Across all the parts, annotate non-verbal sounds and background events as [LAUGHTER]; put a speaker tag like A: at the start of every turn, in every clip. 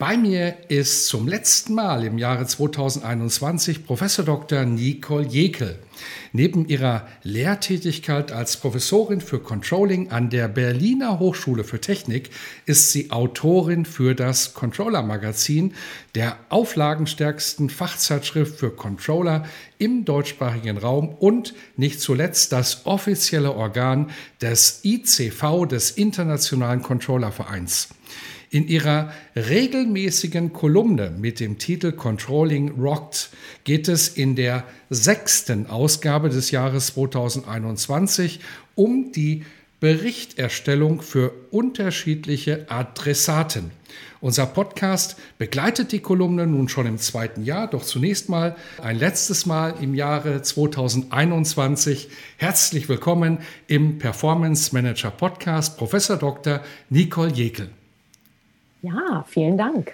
A: Bei mir ist zum letzten Mal im Jahre 2021 Professor Dr. Nicole Jekel. Neben ihrer Lehrtätigkeit als Professorin für Controlling an der Berliner Hochschule für Technik ist sie Autorin für das Controller Magazin, der auflagenstärksten Fachzeitschrift für Controller im deutschsprachigen Raum und nicht zuletzt das offizielle Organ des ICV des Internationalen Controller Vereins. In ihrer regelmäßigen Kolumne mit dem Titel Controlling Rocked geht es in der sechsten Ausgabe des Jahres 2021 um die Berichterstellung für unterschiedliche Adressaten. Unser Podcast begleitet die Kolumne nun schon im zweiten Jahr, doch zunächst mal ein letztes Mal im Jahre 2021. Herzlich willkommen im Performance Manager Podcast, Professor Dr. Nicole Jekel.
B: Ja, vielen Dank.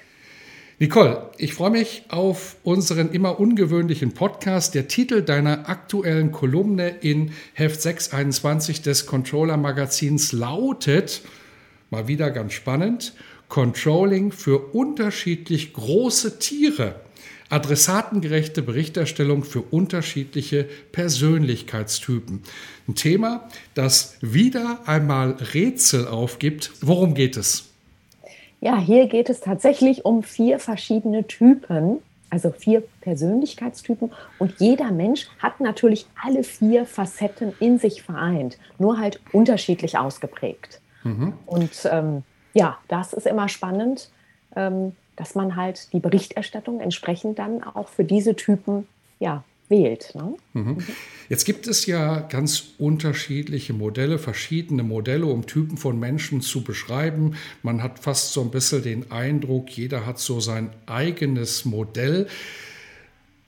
A: Nicole, ich freue mich auf unseren immer ungewöhnlichen Podcast. Der Titel deiner aktuellen Kolumne in Heft 621 des Controller Magazins lautet, mal wieder ganz spannend, Controlling für unterschiedlich große Tiere. Adressatengerechte Berichterstellung für unterschiedliche Persönlichkeitstypen. Ein Thema, das wieder einmal Rätsel aufgibt. Worum geht es?
B: Ja, hier geht es tatsächlich um vier verschiedene Typen, also vier Persönlichkeitstypen. Und jeder Mensch hat natürlich alle vier Facetten in sich vereint, nur halt unterschiedlich ausgeprägt. Mhm. Und ähm, ja, das ist immer spannend, ähm, dass man halt die Berichterstattung entsprechend dann auch für diese Typen ja, wählt. Ne?
A: Mhm. Jetzt gibt es ja ganz unterschiedliche Modelle, verschiedene Modelle, um Typen von Menschen zu beschreiben. Man hat fast so ein bisschen den Eindruck, jeder hat so sein eigenes Modell.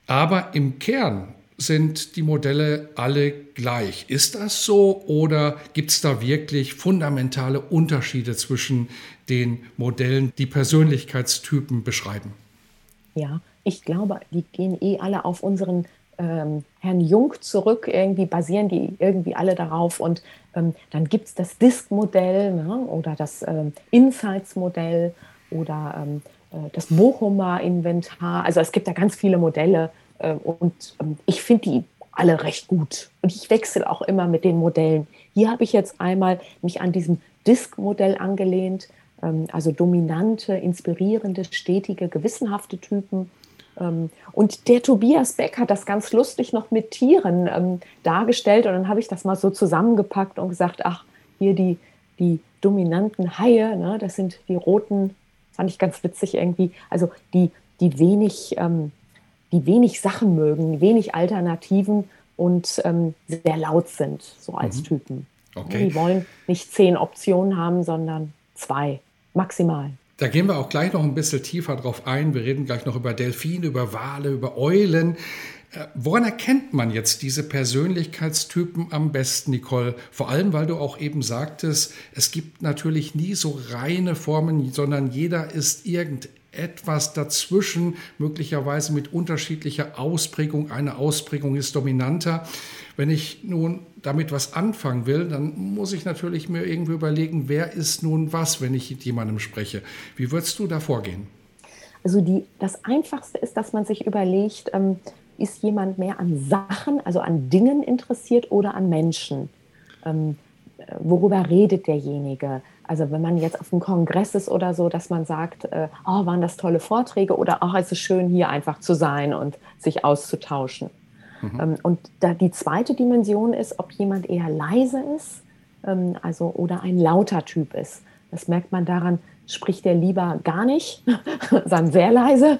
A: Aber im Kern sind die Modelle alle gleich. Ist das so oder gibt es da wirklich fundamentale Unterschiede zwischen den Modellen, die Persönlichkeitstypen beschreiben?
B: Ja, ich glaube, die gehen eh alle auf unseren ähm, Herrn Jung zurück. Irgendwie basieren die irgendwie alle darauf. Und ähm, dann gibt es das Disk-Modell ne, oder das ähm, Insights-Modell oder ähm, äh, das Bochumer Inventar. Also es gibt da ganz viele Modelle äh, und ähm, ich finde die alle recht gut. Und ich wechsle auch immer mit den Modellen. Hier habe ich jetzt einmal mich an diesem Disk-Modell angelehnt, ähm, also dominante, inspirierende, stetige, gewissenhafte Typen und der Tobias Beck hat das ganz lustig noch mit Tieren ähm, dargestellt. Und dann habe ich das mal so zusammengepackt und gesagt, ach, hier die, die dominanten Haie, ne, das sind die roten, fand ich ganz witzig irgendwie. Also die, die wenig, ähm, die wenig Sachen mögen, wenig Alternativen und ähm, sehr laut sind, so als mhm. Typen. Okay. Die wollen nicht zehn Optionen haben, sondern zwei, maximal.
A: Da gehen wir auch gleich noch ein bisschen tiefer drauf ein. Wir reden gleich noch über Delfine, über Wale, über Eulen. Äh, woran erkennt man jetzt diese Persönlichkeitstypen am besten, Nicole? Vor allem, weil du auch eben sagtest, es gibt natürlich nie so reine Formen, sondern jeder ist irgendetwas dazwischen, möglicherweise mit unterschiedlicher Ausprägung. Eine Ausprägung ist dominanter. Wenn ich nun damit was anfangen will, dann muss ich natürlich mir irgendwie überlegen, wer ist nun was, wenn ich mit jemandem spreche. Wie würdest du da vorgehen?
B: Also die, das Einfachste ist, dass man sich überlegt, ähm, ist jemand mehr an Sachen, also an Dingen interessiert oder an Menschen? Ähm, worüber redet derjenige? Also wenn man jetzt auf einem Kongress ist oder so, dass man sagt, äh, oh, waren das tolle Vorträge oder auch oh, es ist schön, hier einfach zu sein und sich auszutauschen. Mhm. Ähm, und da die zweite Dimension ist, ob jemand eher leise ist, ähm, also oder ein lauter Typ ist. Das merkt man daran, spricht er lieber gar nicht, [LAUGHS] sondern sehr leise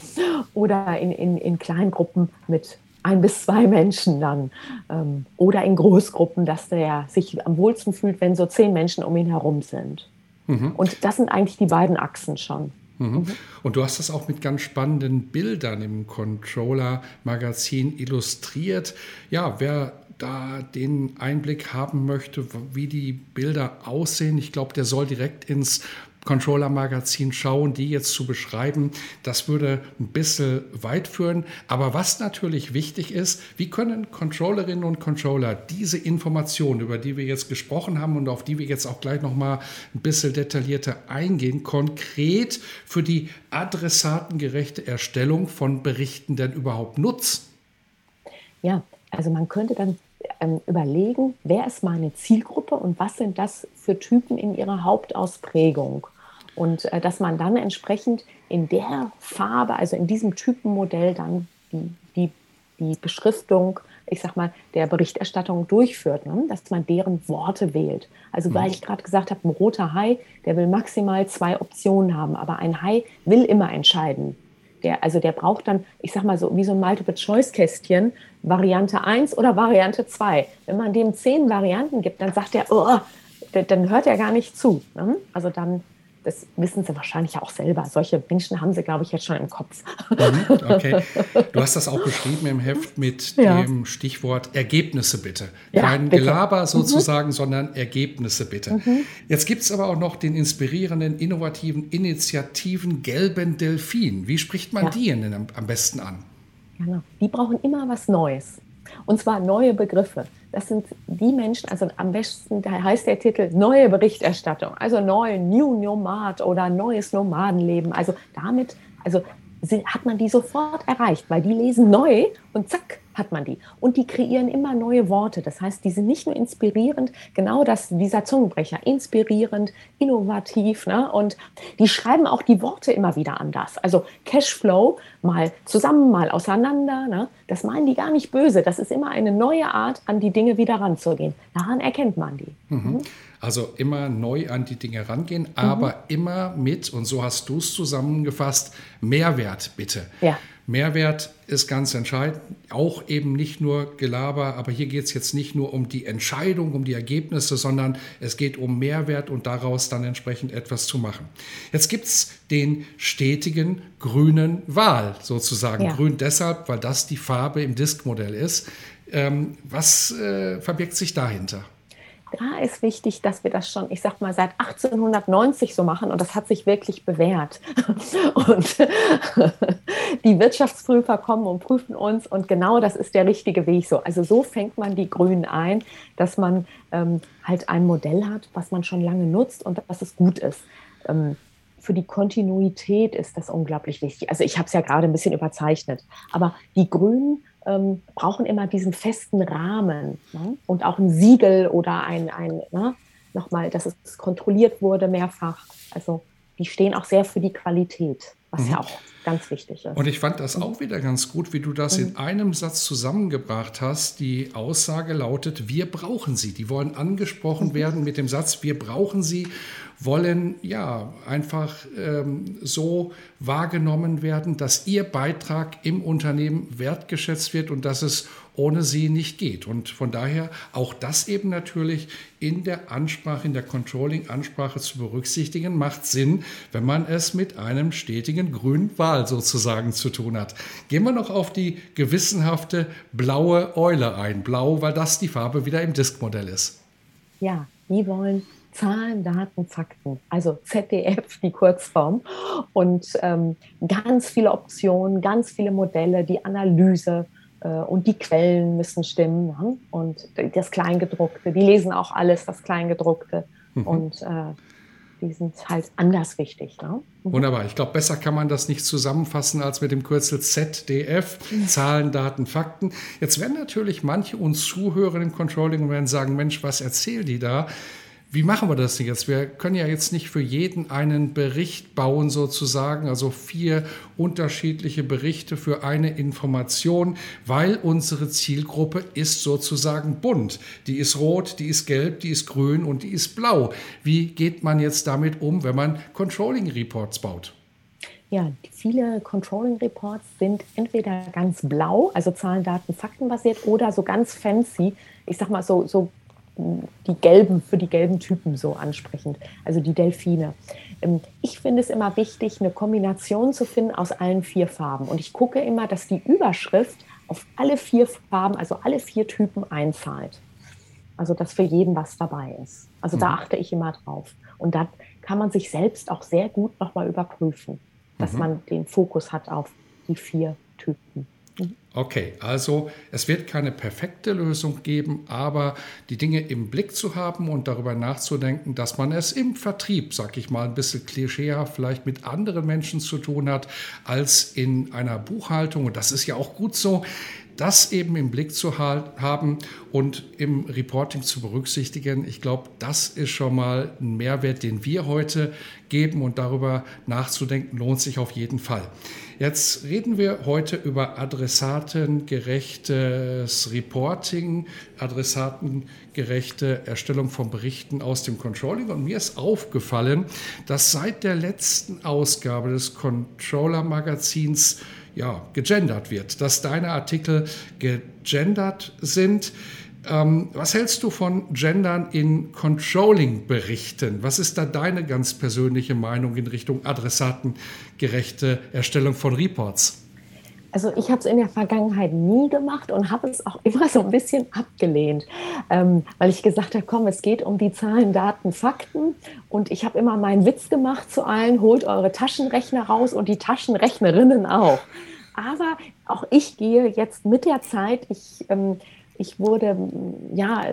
B: [LAUGHS] oder in, in, in Kleingruppen mit ein bis zwei Menschen dann ähm, oder in Großgruppen, dass der sich am wohlsten fühlt, wenn so zehn Menschen um ihn herum sind. Mhm. Und das sind eigentlich die beiden Achsen schon.
A: Mhm. mhm. Und du hast das auch mit ganz spannenden Bildern im Controller-Magazin illustriert. Ja, wer da den Einblick haben möchte, wie die Bilder aussehen, ich glaube, der soll direkt ins Controller-Magazin schauen, die jetzt zu beschreiben, das würde ein bisschen weit führen. Aber was natürlich wichtig ist, wie können Controllerinnen und Controller diese Informationen, über die wir jetzt gesprochen haben und auf die wir jetzt auch gleich nochmal ein bisschen detaillierter eingehen, konkret für die adressatengerechte Erstellung von Berichten denn überhaupt nutzen?
B: Ja, also man könnte dann ähm, überlegen, wer ist meine Zielgruppe und was sind das für Typen in ihrer Hauptausprägung. Und äh, dass man dann entsprechend in der Farbe, also in diesem Typenmodell dann die, die, die Beschriftung, ich sag mal, der Berichterstattung durchführt, ne? dass man deren Worte wählt. Also weil mhm. ich gerade gesagt habe, ein roter Hai, der will maximal zwei Optionen haben, aber ein Hai will immer entscheiden. Der, also der braucht dann, ich sag mal so, wie so ein Multiple-Choice-Kästchen, Variante 1 oder Variante 2. Wenn man dem zehn Varianten gibt, dann sagt er, oh, dann hört er gar nicht zu. Ne? Also dann das wissen sie wahrscheinlich auch selber. Solche Menschen haben sie, glaube ich, jetzt schon im Kopf.
A: Mhm, okay. Du hast das auch beschrieben im Heft mit ja. dem Stichwort Ergebnisse bitte. Ja, Kein bitte. Gelaber mhm. sozusagen, mhm. sondern Ergebnisse bitte. Mhm. Jetzt gibt es aber auch noch den inspirierenden, innovativen Initiativen Gelben Delfin. Wie spricht man ja. die denn am besten an?
B: Genau. Die brauchen immer was Neues. Und zwar neue Begriffe. Das sind die Menschen, also am besten, da heißt der Titel Neue Berichterstattung, also neu, New Nomad oder neues Nomadenleben. Also damit, also hat man die sofort erreicht, weil die lesen neu und zack, hat man die. Und die kreieren immer neue Worte. Das heißt, die sind nicht nur inspirierend, genau das, dieser Zungenbrecher, inspirierend, innovativ. Ne? Und die schreiben auch die Worte immer wieder anders. Also Cashflow, mal zusammen, mal auseinander. Ne? Das meinen die gar nicht böse. Das ist immer eine neue Art, an die Dinge wieder ranzugehen. Daran erkennt man die.
A: Mhm. Mhm. Also immer neu an die Dinge rangehen, aber mhm. immer mit, und so hast du es zusammengefasst, Mehrwert bitte. Ja. Mehrwert ist ganz entscheidend, auch eben nicht nur Gelaber, aber hier geht es jetzt nicht nur um die Entscheidung, um die Ergebnisse, sondern es geht um Mehrwert und daraus dann entsprechend etwas zu machen. Jetzt gibt es den stetigen grünen Wal sozusagen. Ja. Grün deshalb, weil das die Farbe im Diskmodell ist. Ähm, was äh, verbirgt sich dahinter?
B: Da ist wichtig, dass wir das schon, ich sag mal, seit 1890 so machen und das hat sich wirklich bewährt. [LAUGHS] Und [LAUGHS] die Wirtschaftsprüfer kommen und prüfen uns und genau das ist der richtige Weg so. Also so fängt man die Grünen ein, dass man ähm, halt ein Modell hat, was man schon lange nutzt und dass es gut ist. Ähm, für die Kontinuität ist das unglaublich wichtig. Also ich habe es ja gerade ein bisschen überzeichnet, aber die Grünen ähm, brauchen immer diesen festen Rahmen ne? und auch ein Siegel oder ein, ein ne? nochmal, dass es kontrolliert wurde mehrfach. Also die stehen auch sehr für die Qualität, was mhm. ja auch ganz wichtig ist.
A: Und ich fand das auch wieder ganz gut, wie du das mhm. in einem Satz zusammengebracht hast. Die Aussage lautet, wir brauchen sie. Die wollen angesprochen mhm. werden mit dem Satz, wir brauchen sie wollen ja einfach ähm, so wahrgenommen werden, dass ihr Beitrag im Unternehmen wertgeschätzt wird und dass es ohne sie nicht geht. Und von daher auch das eben natürlich in der Ansprache, in der Controlling-Ansprache zu berücksichtigen, macht Sinn, wenn man es mit einem stetigen grünen Wal sozusagen zu tun hat. Gehen wir noch auf die gewissenhafte blaue Eule ein. Blau, weil das die Farbe wieder im Diskmodell ist.
B: Ja, die wollen Zahlen, Daten, Fakten, also ZDF, die [LAUGHS] Kurzform. Und ähm, ganz viele Optionen, ganz viele Modelle, die Analyse äh, und die Quellen müssen stimmen. Ne? Und das Kleingedruckte, die lesen auch alles, das Kleingedruckte. Mhm. Und äh, die sind halt anders wichtig. Ne?
A: Mhm. Wunderbar. Ich glaube, besser kann man das nicht zusammenfassen als mit dem Kürzel ZDF, Zahlen, Daten, Fakten. Jetzt werden natürlich manche uns zuhören im Controlling und werden sagen, Mensch, was erzählen die da? Wie machen wir das denn jetzt? Wir können ja jetzt nicht für jeden einen Bericht bauen, sozusagen, also vier unterschiedliche Berichte für eine Information, weil unsere Zielgruppe ist sozusagen bunt. Die ist rot, die ist gelb, die ist grün und die ist blau. Wie geht man jetzt damit um, wenn man Controlling Reports baut?
B: Ja, viele Controlling Reports sind entweder ganz blau, also Zahlen, Daten, Fakten basiert, oder so ganz fancy. Ich sag mal so, so die gelben, für die gelben Typen so ansprechend, also die Delfine. Ähm, ich finde es immer wichtig, eine Kombination zu finden aus allen vier Farben. Und ich gucke immer, dass die Überschrift auf alle vier Farben, also alle vier Typen einzahlt. Also dass für jeden was dabei ist. Also mhm. da achte ich immer drauf. Und da kann man sich selbst auch sehr gut nochmal überprüfen, dass mhm. man den Fokus hat auf die vier Typen.
A: Okay, also es wird keine perfekte Lösung geben, aber die Dinge im Blick zu haben und darüber nachzudenken, dass man es im Vertrieb, sag ich mal, ein bisschen klischeehaft vielleicht mit anderen Menschen zu tun hat als in einer Buchhaltung. Und das ist ja auch gut so das eben im Blick zu haben und im Reporting zu berücksichtigen. Ich glaube, das ist schon mal ein Mehrwert, den wir heute geben und darüber nachzudenken lohnt sich auf jeden Fall. Jetzt reden wir heute über adressatengerechtes Reporting, adressatengerechte Erstellung von Berichten aus dem Controlling. Und mir ist aufgefallen, dass seit der letzten Ausgabe des Controller-Magazins ja, gegendert wird, dass deine Artikel gegendert sind. Ähm, was hältst du von Gendern in Controlling-Berichten? Was ist da deine ganz persönliche Meinung in Richtung adressatengerechte Erstellung von Reports?
B: Also ich habe es in der Vergangenheit nie gemacht und habe es auch [LAUGHS] immer so ein bisschen abgelehnt, ähm, weil ich gesagt habe, komm, es geht um die Zahlen, Daten, Fakten und ich habe immer meinen Witz gemacht zu allen, holt eure Taschenrechner raus und die Taschenrechnerinnen auch. Aber auch ich gehe jetzt mit der Zeit, ich, ähm, ich wurde, ja,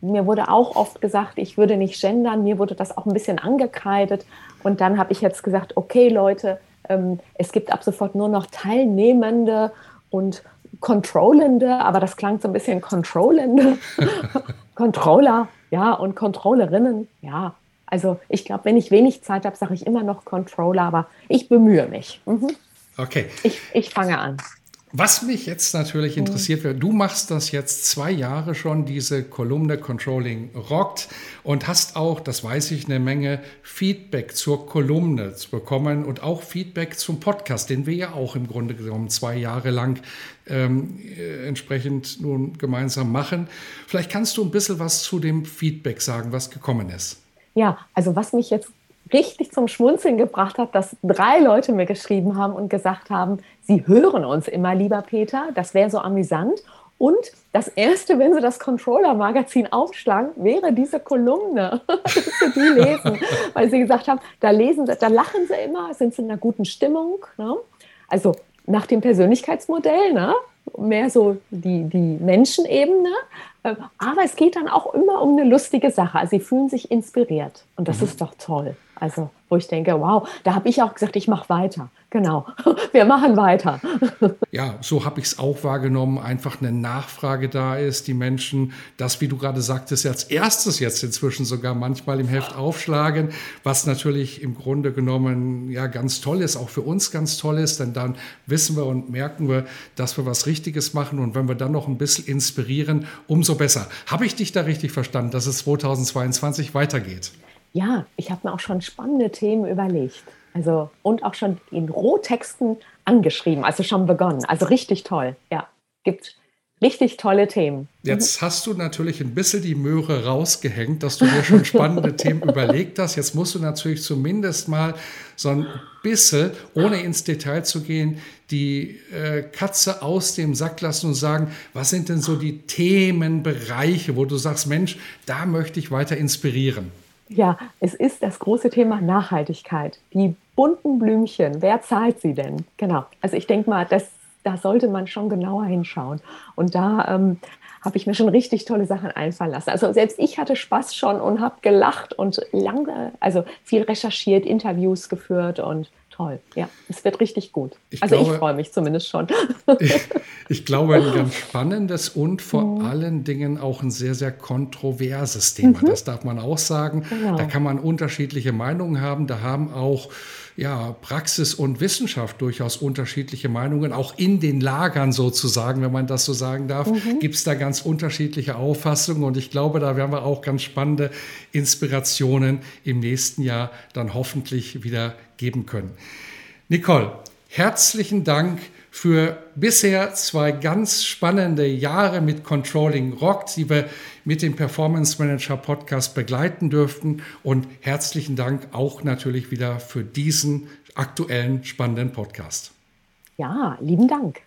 B: mir wurde auch oft gesagt, ich würde nicht gendern, mir wurde das auch ein bisschen angekreidet und dann habe ich jetzt gesagt, okay Leute, ähm, es gibt ab sofort nur noch Teilnehmende und Controllende, aber das klang so ein bisschen Controllende, [LAUGHS] Controller, ja, und Controllerinnen, ja. Also ich glaube, wenn ich wenig Zeit habe, sage ich immer noch Controller, aber ich bemühe mich. Mhm.
A: Okay.
B: Ich, ich fange an.
A: Was mich jetzt natürlich interessiert wird, du machst das jetzt zwei Jahre schon, diese Kolumne Controlling rockt und hast auch, das weiß ich, eine Menge Feedback zur Kolumne bekommen und auch Feedback zum Podcast, den wir ja auch im Grunde genommen zwei Jahre lang ähm, äh, entsprechend nun gemeinsam machen. Vielleicht kannst du ein bisschen was zu dem Feedback sagen, was gekommen ist.
B: Ja, also was mich jetzt richtig zum Schmunzeln gebracht hat, dass drei Leute mir geschrieben haben und gesagt haben, sie hören uns immer, lieber Peter, das wäre so amüsant. Und das Erste, wenn Sie das Controller-Magazin aufschlagen, wäre diese Kolumne, [LAUGHS] dass Sie die lesen. [LAUGHS] Weil Sie gesagt haben, da, lesen sie, da lachen Sie immer, sind Sie in einer guten Stimmung. Ne? Also nach dem Persönlichkeitsmodell, ne? mehr so die, die Menschenebene. Äh, aber es geht dann auch immer um eine lustige Sache. Also Sie fühlen sich inspiriert. Und das mhm. ist doch toll. Also, wo ich denke, wow, da habe ich auch gesagt, ich mache weiter. Genau, [LAUGHS] wir machen weiter. [LAUGHS]
A: Ja, so habe ich es auch wahrgenommen. Einfach eine Nachfrage da ist, die Menschen das, wie du gerade sagtest, als erstes jetzt inzwischen sogar manchmal im Heft aufschlagen, was natürlich im Grunde genommen ja ganz toll ist, auch für uns ganz toll ist, denn dann wissen wir und merken wir, dass wir was Richtiges machen und wenn wir dann noch ein bisschen inspirieren, umso besser. Habe ich dich da richtig verstanden, dass es 2022 weitergeht?
B: Ja, ich habe mir auch schon spannende Themen überlegt. Also und auch schon in Rohtexten angeschrieben, also schon begonnen. Also richtig toll. Ja, gibt richtig tolle Themen.
A: Jetzt hast du natürlich ein bisschen die Möhre rausgehängt, dass du dir schon [LAUGHS] spannende Themen überlegt hast. Jetzt musst du natürlich zumindest mal so ein bisschen, ohne ins Detail zu gehen, die äh, Katze aus dem Sack lassen und sagen, was sind denn so die Themenbereiche, wo du sagst, Mensch, da möchte ich weiter inspirieren.
B: Ja, es ist das große Thema Nachhaltigkeit. Die bunten Blümchen, wer zahlt sie denn? Genau. Also ich denke mal, das, da sollte man schon genauer hinschauen. Und da ähm, habe ich mir schon richtig tolle Sachen einfallen lassen. Also selbst ich hatte Spaß schon und habe gelacht und lange, also viel recherchiert, Interviews geführt und toll. Ja, es wird richtig gut. Ich also glaube, ich freue mich zumindest schon.
A: ich, ich, glaube, ein ganz [LAUGHS] spannendes und vor mhm. allen Dingen auch ein sehr, sehr kontroverses Thema. Mhm. Das darf man auch sagen. Genau. Da kann man unterschiedliche Meinungen haben. Da haben auch ja, Praxis und Wissenschaft durchaus unterschiedliche Meinungen. Auch in den Lagern sozusagen, wenn man das so sagen darf, mhm. gibt es da ganz unterschiedliche Auffassungen. Und ich glaube, da werden wir auch ganz spannende Inspirationen im nächsten Jahr dann hoffentlich wieder geben können. Nicole, herzlichen Dank für bisher zwei ganz spannende Jahre mit Controlling Rock, die wir mit dem Performance Manager Podcast begleiten dürften. Und herzlichen Dank auch natürlich wieder für diesen aktuellen spannenden Podcast.
B: Ja, lieben Dank.